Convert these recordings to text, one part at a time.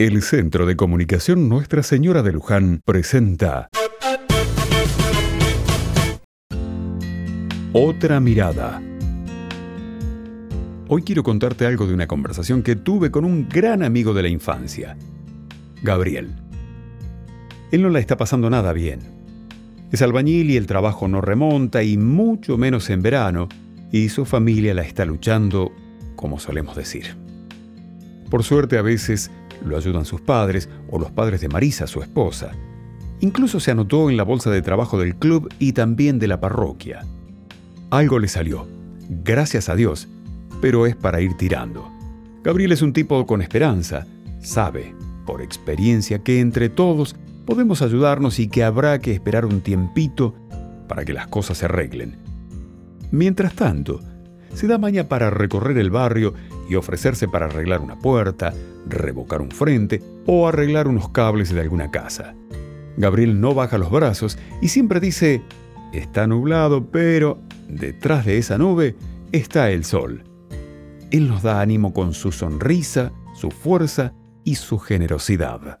El Centro de Comunicación Nuestra Señora de Luján presenta Otra mirada. Hoy quiero contarte algo de una conversación que tuve con un gran amigo de la infancia, Gabriel. Él no la está pasando nada bien. Es albañil y el trabajo no remonta y mucho menos en verano, y su familia la está luchando, como solemos decir. Por suerte a veces lo ayudan sus padres o los padres de Marisa, su esposa. Incluso se anotó en la bolsa de trabajo del club y también de la parroquia. Algo le salió, gracias a Dios, pero es para ir tirando. Gabriel es un tipo con esperanza, sabe, por experiencia, que entre todos podemos ayudarnos y que habrá que esperar un tiempito para que las cosas se arreglen. Mientras tanto, se da maña para recorrer el barrio y ofrecerse para arreglar una puerta, revocar un frente o arreglar unos cables de alguna casa. Gabriel no baja los brazos y siempre dice, está nublado, pero detrás de esa nube está el sol. Él nos da ánimo con su sonrisa, su fuerza y su generosidad.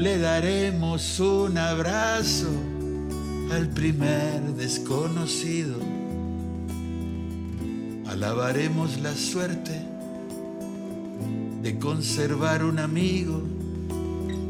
Le daremos un abrazo al primer desconocido. Alabaremos la suerte de conservar un amigo.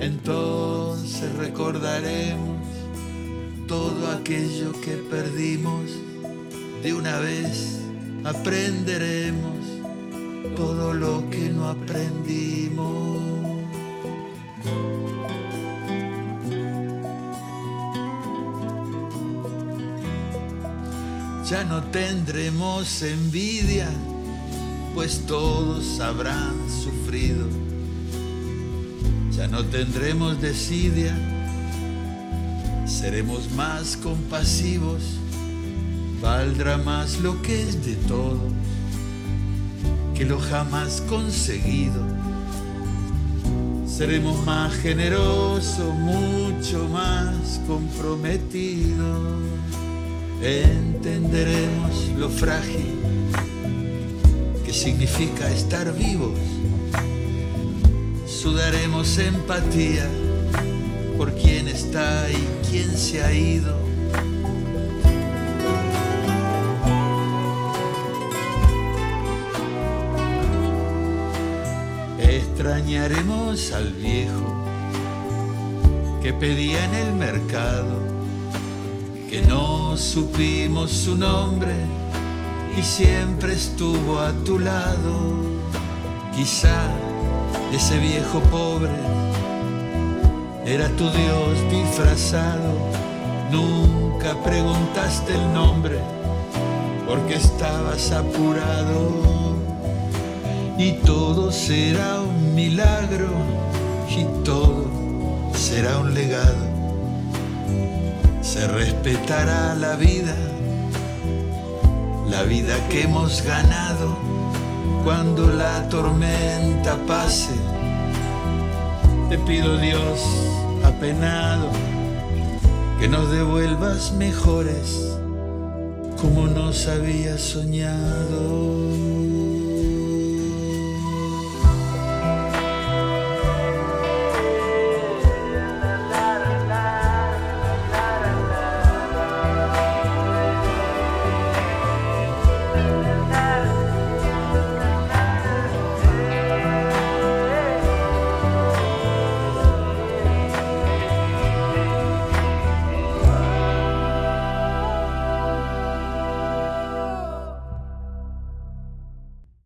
Entonces recordaremos todo aquello que perdimos. De una vez aprenderemos todo lo que no aprendimos. Ya no tendremos envidia, pues todos habrán sufrido. Ya no tendremos desidia, seremos más compasivos, valdrá más lo que es de todos que lo jamás conseguido. Seremos más generosos, mucho más comprometidos entenderemos lo frágil que significa estar vivos. Sudaremos empatía por quien está y quien se ha ido. Extrañaremos al viejo que pedía en el mercado que no supimos su nombre y siempre estuvo a tu lado. Quizá ese viejo pobre era tu Dios disfrazado. Nunca preguntaste el nombre porque estabas apurado. Y todo será un milagro y todo será un legado se respetará la vida, la vida que hemos ganado cuando la tormenta pase. Te pido Dios, apenado, que nos devuelvas mejores como nos habías soñado.